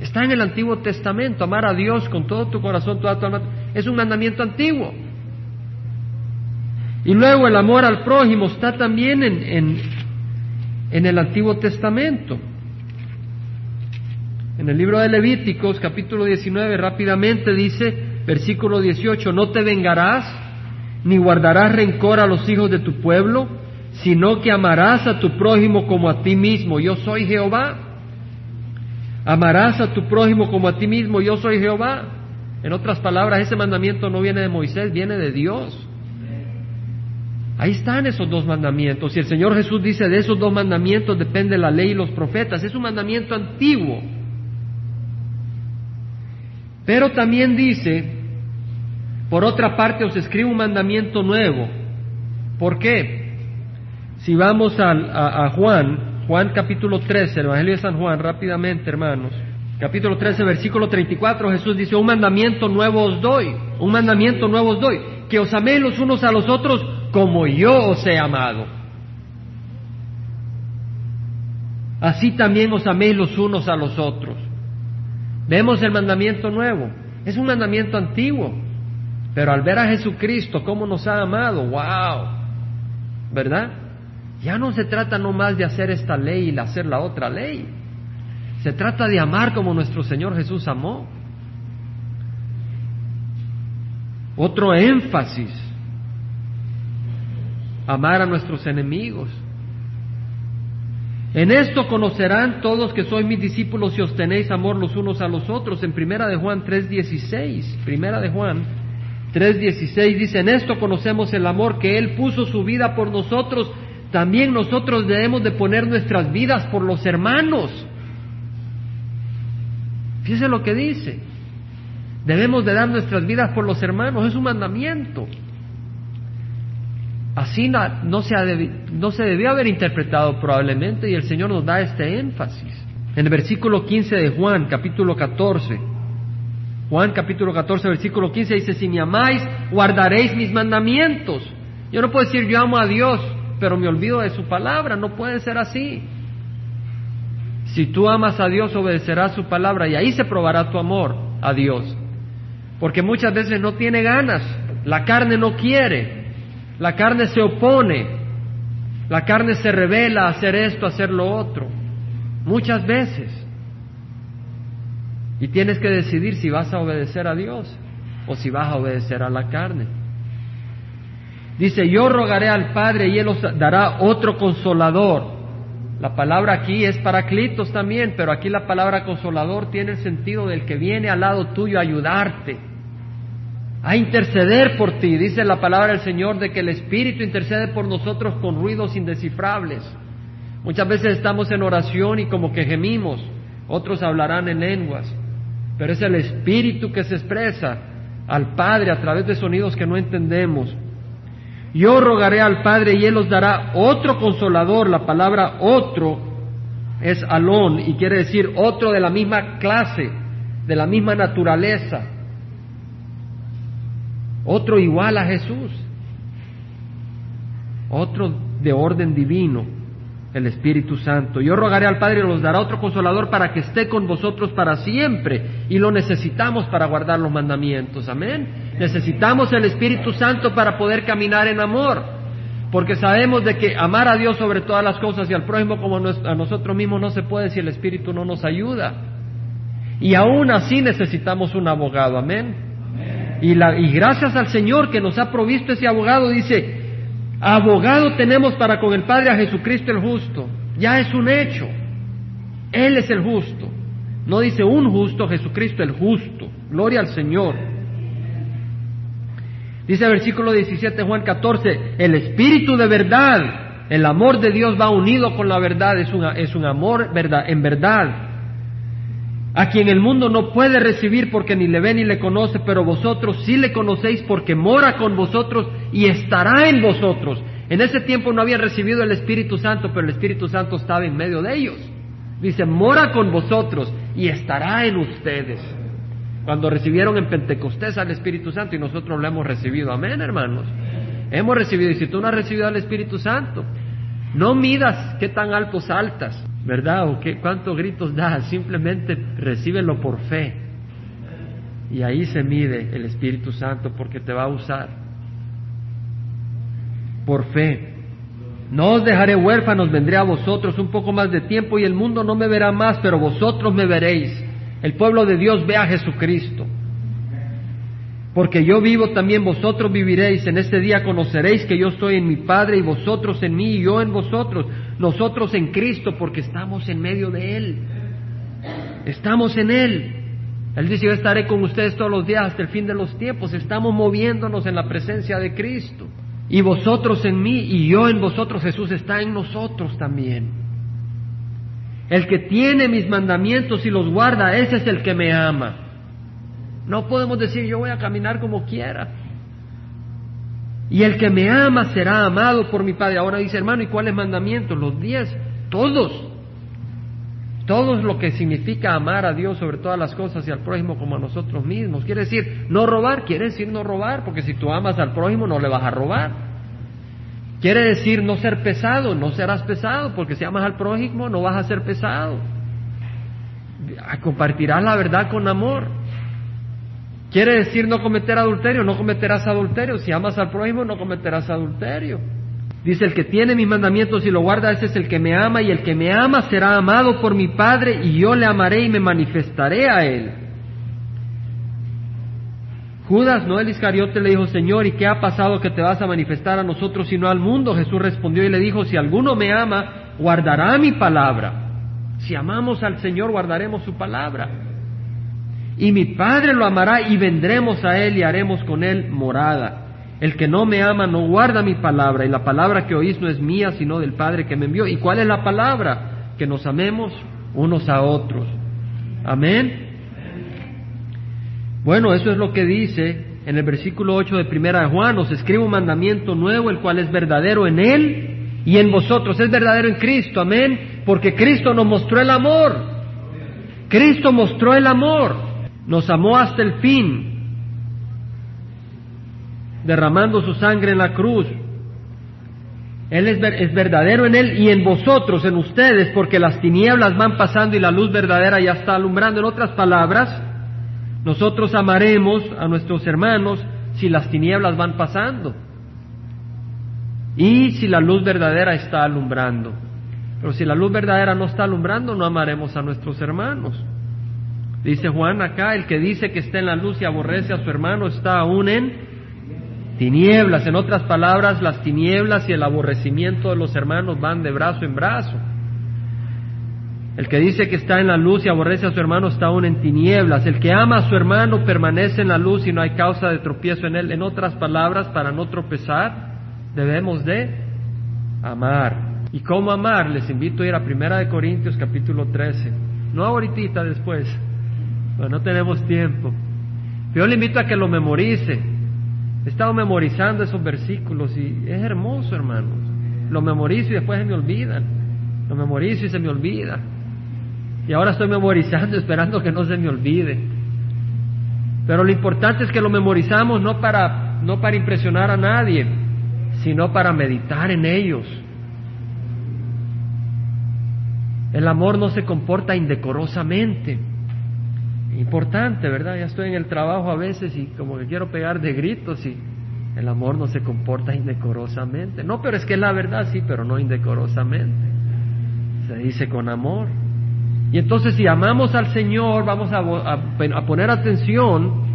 Está en el Antiguo Testamento, amar a Dios con todo tu corazón, toda tu alma. Es un mandamiento antiguo. Y luego el amor al prójimo está también en, en, el Antiguo Testamento. En el libro de Levíticos, capítulo 19, rápidamente dice, versículo 18, no te vengarás ni guardarás rencor a los hijos de tu pueblo, sino que amarás a tu prójimo como a ti mismo. Yo soy Jehová. Amarás a tu prójimo como a ti mismo, yo soy Jehová. En otras palabras, ese mandamiento no viene de Moisés, viene de Dios. Ahí están esos dos mandamientos. Y el Señor Jesús dice, de esos dos mandamientos depende la ley y los profetas. Es un mandamiento antiguo. Pero también dice, por otra parte os escribo un mandamiento nuevo. ¿Por qué? Si vamos a, Juan, Juan capítulo 13, el Evangelio de San Juan, rápidamente, hermanos. Capítulo 13, versículo 34, Jesús dice, un mandamiento nuevo os doy, un mandamiento nuevo os doy, que os améis los unos a los otros como yo os he amado. Así también os améis los unos a los otros. Vemos el mandamiento nuevo. Es un mandamiento antiguo. Pero al ver a Jesucristo, cómo nos ha amado, wow. ¿Verdad? Ya no se trata nomás de hacer esta ley y hacer la otra ley. Se trata de amar como nuestro Señor Jesús amó. Otro énfasis, amar a nuestros enemigos. En esto conocerán todos que sois mis discípulos si os tenéis amor los unos a los otros. En Primera de Juan 3.16, Primera de Juan 3.16 dice, en esto conocemos el amor que Él puso su vida por nosotros, también nosotros debemos de poner nuestras vidas por los hermanos. Fíjese lo que dice. Debemos de dar nuestras vidas por los hermanos, es un mandamiento. Así no se, no se debió haber interpretado probablemente y el Señor nos da este énfasis. En el versículo 15 de Juan, capítulo 14, Juan capítulo 14, versículo 15 dice, si me amáis, guardaréis mis mandamientos. Yo no puedo decir yo amo a Dios, pero me olvido de su palabra, no puede ser así. Si tú amas a Dios, obedecerás su palabra y ahí se probará tu amor a Dios. Porque muchas veces no tiene ganas, la carne no quiere, la carne se opone, la carne se revela a hacer esto, a hacer lo otro. Muchas veces. Y tienes que decidir si vas a obedecer a Dios o si vas a obedecer a la carne. Dice, yo rogaré al Padre y Él os dará otro consolador. La palabra aquí es paraclitos también, pero aquí la palabra consolador tiene el sentido del que viene al lado tuyo a ayudarte a interceder por ti. Dice la palabra del Señor de que el Espíritu intercede por nosotros con ruidos indescifrables. Muchas veces estamos en oración y como que gemimos, otros hablarán en lenguas, pero es el Espíritu que se expresa al Padre a través de sonidos que no entendemos. Yo rogaré al Padre y Él os dará otro consolador. La palabra otro es alón y quiere decir otro de la misma clase, de la misma naturaleza. Otro igual a Jesús, otro de orden divino, el Espíritu Santo. Yo rogaré al Padre y los dará otro consolador para que esté con vosotros para siempre y lo necesitamos para guardar los mandamientos. Amén. Necesitamos el Espíritu Santo para poder caminar en amor, porque sabemos de que amar a Dios sobre todas las cosas y al prójimo como a nosotros mismos no se puede si el Espíritu no nos ayuda. Y aún así necesitamos un abogado. Amén. Y, la, y gracias al Señor que nos ha provisto ese abogado, dice, abogado tenemos para con el Padre a Jesucristo el justo. Ya es un hecho. Él es el justo. No dice un justo, Jesucristo el justo. Gloria al Señor. Dice el versículo 17 Juan 14, el espíritu de verdad, el amor de Dios va unido con la verdad, es un, es un amor verdad, en verdad a quien el mundo no puede recibir porque ni le ve ni le conoce, pero vosotros sí le conocéis porque mora con vosotros y estará en vosotros. En ese tiempo no habían recibido el Espíritu Santo, pero el Espíritu Santo estaba en medio de ellos. Dice, mora con vosotros y estará en ustedes. Cuando recibieron en Pentecostés al Espíritu Santo y nosotros lo hemos recibido. Amén, hermanos. Hemos recibido. Y si tú no has recibido al Espíritu Santo, no midas qué tan alto saltas. ¿verdad? ¿O qué, cuántos gritos da? Simplemente recíbelo por fe. Y ahí se mide el Espíritu Santo porque te va a usar. Por fe. No os dejaré huérfanos, vendré a vosotros un poco más de tiempo y el mundo no me verá más, pero vosotros me veréis. El pueblo de Dios ve a Jesucristo. Porque yo vivo también vosotros viviréis. En este día conoceréis que yo estoy en mi Padre y vosotros en mí y yo en vosotros nosotros en Cristo porque estamos en medio de Él. Estamos en Él. Él dice, yo estaré con ustedes todos los días hasta el fin de los tiempos. Estamos moviéndonos en la presencia de Cristo. Y vosotros en mí y yo en vosotros. Jesús está en nosotros también. El que tiene mis mandamientos y los guarda, ese es el que me ama. No podemos decir yo voy a caminar como quiera. Y el que me ama será amado por mi Padre. Ahora dice, hermano, ¿y cuáles mandamientos? Los diez, todos. Todos lo que significa amar a Dios sobre todas las cosas y al prójimo como a nosotros mismos. Quiere decir, no robar, quiere decir no robar, porque si tú amas al prójimo no le vas a robar. Quiere decir no ser pesado, no serás pesado, porque si amas al prójimo no vas a ser pesado. Compartirás la verdad con amor. Quiere decir no cometer adulterio, no cometerás adulterio. Si amas al prójimo, no cometerás adulterio. Dice, el que tiene mis mandamientos y lo guarda, ese es el que me ama, y el que me ama será amado por mi Padre, y yo le amaré y me manifestaré a él. Judas, no el Iscariote, le dijo, Señor, ¿y qué ha pasado que te vas a manifestar a nosotros y no al mundo? Jesús respondió y le dijo, si alguno me ama, guardará mi palabra. Si amamos al Señor, guardaremos su palabra. Y mi Padre lo amará y vendremos a Él y haremos con Él morada. El que no me ama no guarda mi palabra y la palabra que oís no es mía sino del Padre que me envió. ¿Y cuál es la palabra? Que nos amemos unos a otros. Amén. Bueno, eso es lo que dice en el versículo 8 de Primera Juan. Os escribe un mandamiento nuevo, el cual es verdadero en Él y en vosotros. Es verdadero en Cristo, amén. Porque Cristo nos mostró el amor. Cristo mostró el amor. Nos amó hasta el fin derramando su sangre en la cruz. Él es, es, verdadero en Él y en vosotros, en ustedes, porque las tinieblas van pasando y la luz verdadera ya está alumbrando. En otras palabras, nosotros amaremos a nuestros hermanos si las tinieblas van pasando y si la luz verdadera está alumbrando. Pero si la luz verdadera no está alumbrando, no amaremos a nuestros hermanos. Dice Juan acá, el que dice que está en la luz y aborrece a su hermano está aún en tinieblas. En otras palabras, las tinieblas y el aborrecimiento de los hermanos van de brazo en brazo. El que dice que está en la luz y aborrece a su hermano está aún en tinieblas. El que ama a su hermano permanece en la luz y no hay causa de tropiezo en él. En otras palabras, para no tropezar, debemos de amar. ¿Y cómo amar? Les invito a ir a Primera de Corintios capítulo 13. No ahorita, después. no tenemos tiempo. Yo le invito a que lo memorice. He estado memorizando esos versículos y es hermoso, hermanos. Lo memorizo y después se me olvidan. Lo memorizo y se me olvida. Y ahora estoy memorizando esperando que no se me olvide. Pero lo importante es que lo memorizamos no para, no para impresionar a nadie, sino para meditar en ellos. El amor no se comporta indecorosamente. Importante, ¿verdad? Ya estoy en el trabajo a veces y como que quiero pegar de gritos y el amor no se comporta indecorosamente. No, pero es que es la verdad, sí, pero no indecorosamente. Se dice con amor. Y entonces si amamos al Señor, vamos a, poner atención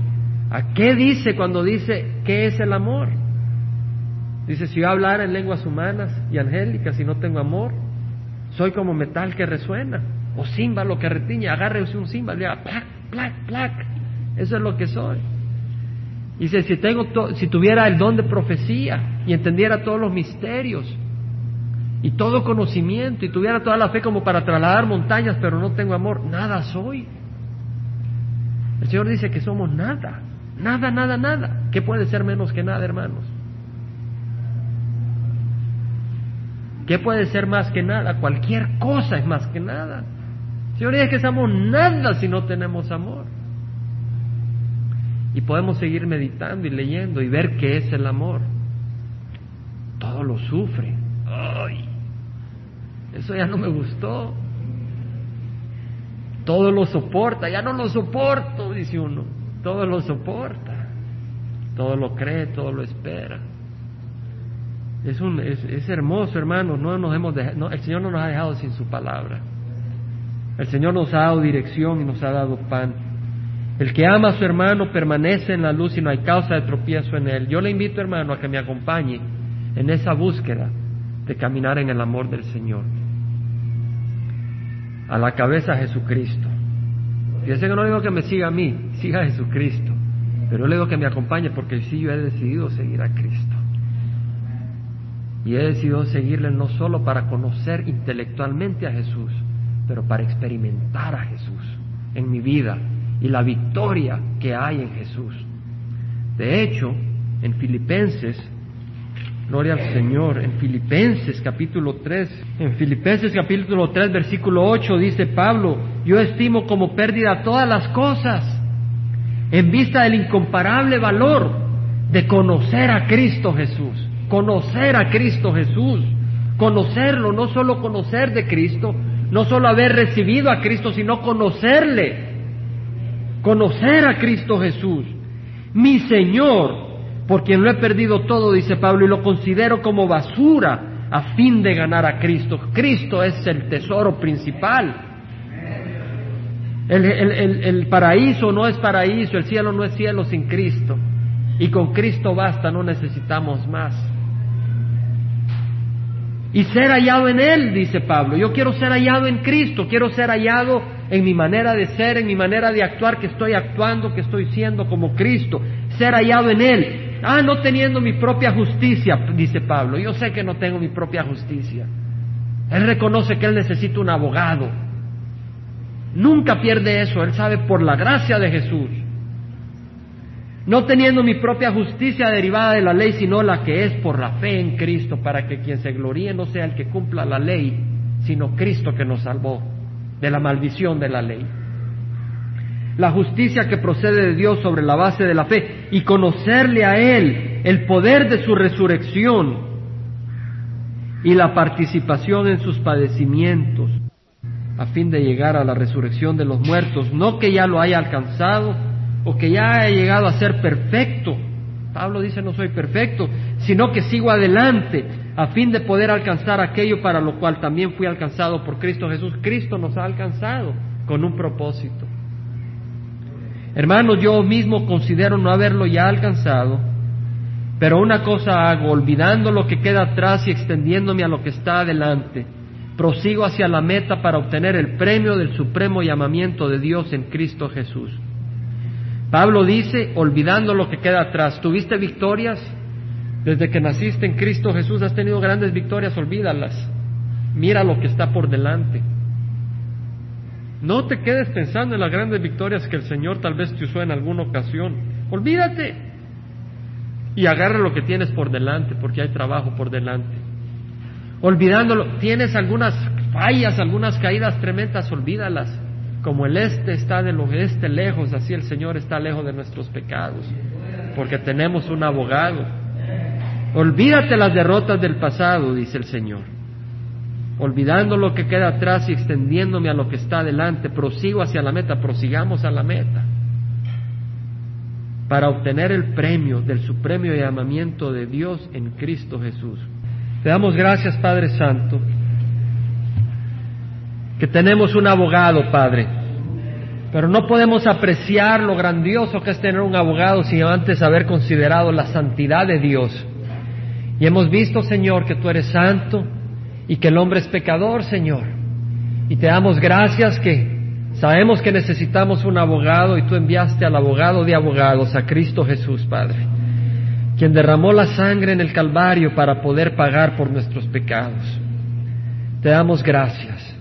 a qué dice cuando dice qué es el amor. Dice, si yo hablar en lenguas humanas y angélicas y no tengo amor, soy como metal que resuena, o címbalo que retiña, agárrese un címbalo y haga plac, plac. Eso es lo que soy. Dice, si, tengo si tuviera el don de profecía y entendiera todos los misterios y todo conocimiento y tuviera toda la fe como para trasladar montañas, pero no tengo amor, nada soy. El Señor dice que somos nada, nada, nada, nada. ¿Qué puede ser menos que nada, hermanos? ¿Qué puede ser más que nada? Cualquier cosa es más que nada. Señor dice que somos nada si no tenemos amor. Y podemos seguir meditando y leyendo y ver qué es el amor. Todo lo sufre. Ay, eso ya no me gustó. Todo lo soporta, ya no lo soporto, dice uno. Todo lo soporta. Todo lo cree, todo lo espera. Es, un, es, hermoso, hermano. No nos hemos no, el Señor no nos ha dejado sin su palabra. El Señor nos ha dado dirección y nos ha dado pan. El que ama a su hermano permanece en la luz y no hay causa de tropiezo en él. Yo le invito, hermano, a que me acompañe en esa búsqueda de caminar en el amor del Señor. A la cabeza Jesucristo. Fíjese que no digo que me siga a mí, siga a Jesucristo. Pero yo le digo que me acompañe porque sí yo he decidido seguir a Cristo. Y he decidido seguirle no solo para conocer intelectualmente a Jesús, pero para experimentar a Jesús en mi vida y la victoria que hay en Jesús. De hecho, en Filipenses, gloria al Señor, en Filipenses capítulo 3, en Filipenses capítulo 3 versículo 8 dice Pablo, yo estimo como pérdida todas las cosas en vista del incomparable valor de conocer a Cristo Jesús, conocer a Cristo Jesús, conocerlo, no solo conocer de Cristo, no solo haber recibido a Cristo, sino conocerle, conocer a Cristo Jesús, mi Señor, por quien lo he perdido todo, dice Pablo, y lo considero como basura a fin de ganar a Cristo. Cristo es el tesoro principal. El, el, paraíso no es paraíso, el cielo no es cielo sin Cristo. Y con Cristo basta, no necesitamos más. Y ser hallado en Él, dice Pablo. Yo quiero ser hallado en Cristo, quiero ser hallado en mi manera de ser, en mi manera de actuar, que estoy actuando, que estoy siendo como Cristo, ser hallado en Él. Ah, no teniendo mi propia justicia, dice Pablo. Yo sé que no tengo mi propia justicia. Él reconoce que Él necesita un abogado. Nunca pierde eso, Él sabe por la gracia de Jesús. No teniendo mi propia justicia derivada de la ley, sino la que es por la fe en Cristo, para que quien se gloríe no sea el que cumpla la ley, sino Cristo que nos salvó de la maldición de la ley. La justicia que procede de Dios sobre la base de la fe y conocerle a Él el poder de su resurrección y la participación en sus padecimientos, a fin de llegar a la resurrección de los muertos, no que ya lo haya alcanzado o que ya haya llegado a ser perfecto. Pablo dice no soy perfecto, sino que sigo adelante a fin de poder alcanzar aquello para lo cual también fui alcanzado por Cristo Jesús. Cristo nos ha alcanzado con un propósito. Hermanos, yo mismo considero no haberlo ya alcanzado, pero una cosa hago, olvidando lo que queda atrás y extendiéndome a lo que está adelante, prosigo hacia la meta para obtener el premio del supremo llamamiento de Dios en Cristo Jesús. Pablo dice, olvidando lo que queda atrás, ¿tuviste victorias? Desde que naciste en Cristo Jesús has tenido grandes victorias, olvídalas. Mira lo que está por delante. No te quedes pensando en las grandes victorias que el Señor tal vez te usó en alguna ocasión. Olvídate y agarra lo que tienes por delante, porque hay trabajo por delante. Olvidándolo, tienes algunas fallas, algunas caídas tremendas, olvídalas. Como el este está del oeste lejos, así el Señor está lejos de nuestros pecados, porque tenemos un abogado. Olvídate las derrotas del pasado, dice el Señor. Olvidando lo que queda atrás y extendiéndome a lo que está adelante, prosigo hacia la meta, prosigamos a la meta para obtener el premio del supremo llamamiento de Dios en Cristo Jesús. Te damos gracias, Padre Santo, que tenemos un abogado, Padre, pero no podemos apreciar lo grandioso que es tener un abogado sin antes haber considerado la santidad de Dios. Y hemos visto, Señor, que tú eres santo y que el hombre es pecador, Señor. Y te damos gracias que Sabemos que necesitamos un abogado y tú enviaste al abogado de abogados, a Cristo Jesús, Padre, quien derramó la sangre en el Calvario para poder pagar por nuestros pecados. Te damos gracias.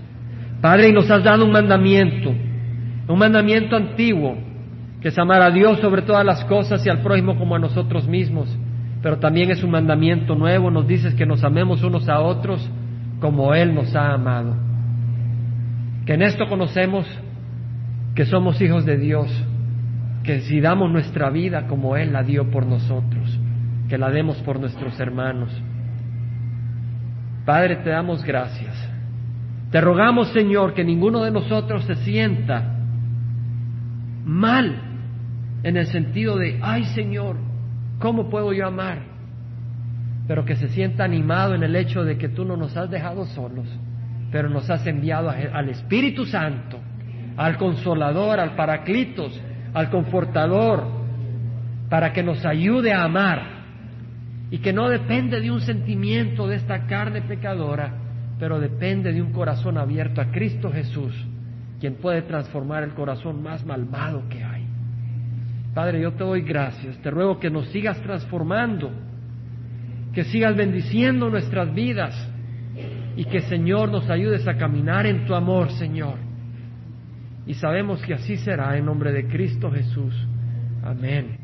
Padre, y nos has dado un mandamiento, un mandamiento antiguo, que es amar a Dios sobre todas las cosas y al prójimo como a nosotros mismos, pero también es un mandamiento nuevo, nos dices que nos amemos unos a otros como Él nos ha amado. Que en esto conocemos que somos hijos de Dios, que si damos nuestra vida como Él la dio por nosotros, que la demos por nuestros hermanos. Padre, te damos gracias. Te rogamos, Señor, que ninguno de nosotros se sienta mal en el sentido de, ay Señor, ¿cómo puedo yo amar? Pero que se sienta animado en el hecho de que tú no nos has dejado solos, pero nos has enviado al Espíritu Santo al consolador, al paraclitos, al confortador, para que nos ayude a amar y que no depende de un sentimiento de esta carne pecadora, pero depende de un corazón abierto a Cristo Jesús, quien puede transformar el corazón más malvado que hay. Padre, yo te doy gracias, te ruego que nos sigas transformando, que sigas bendiciendo nuestras vidas y que Señor nos ayudes a caminar en tu amor, Señor y sabemos que así será en nombre de Cristo Jesús. Amén.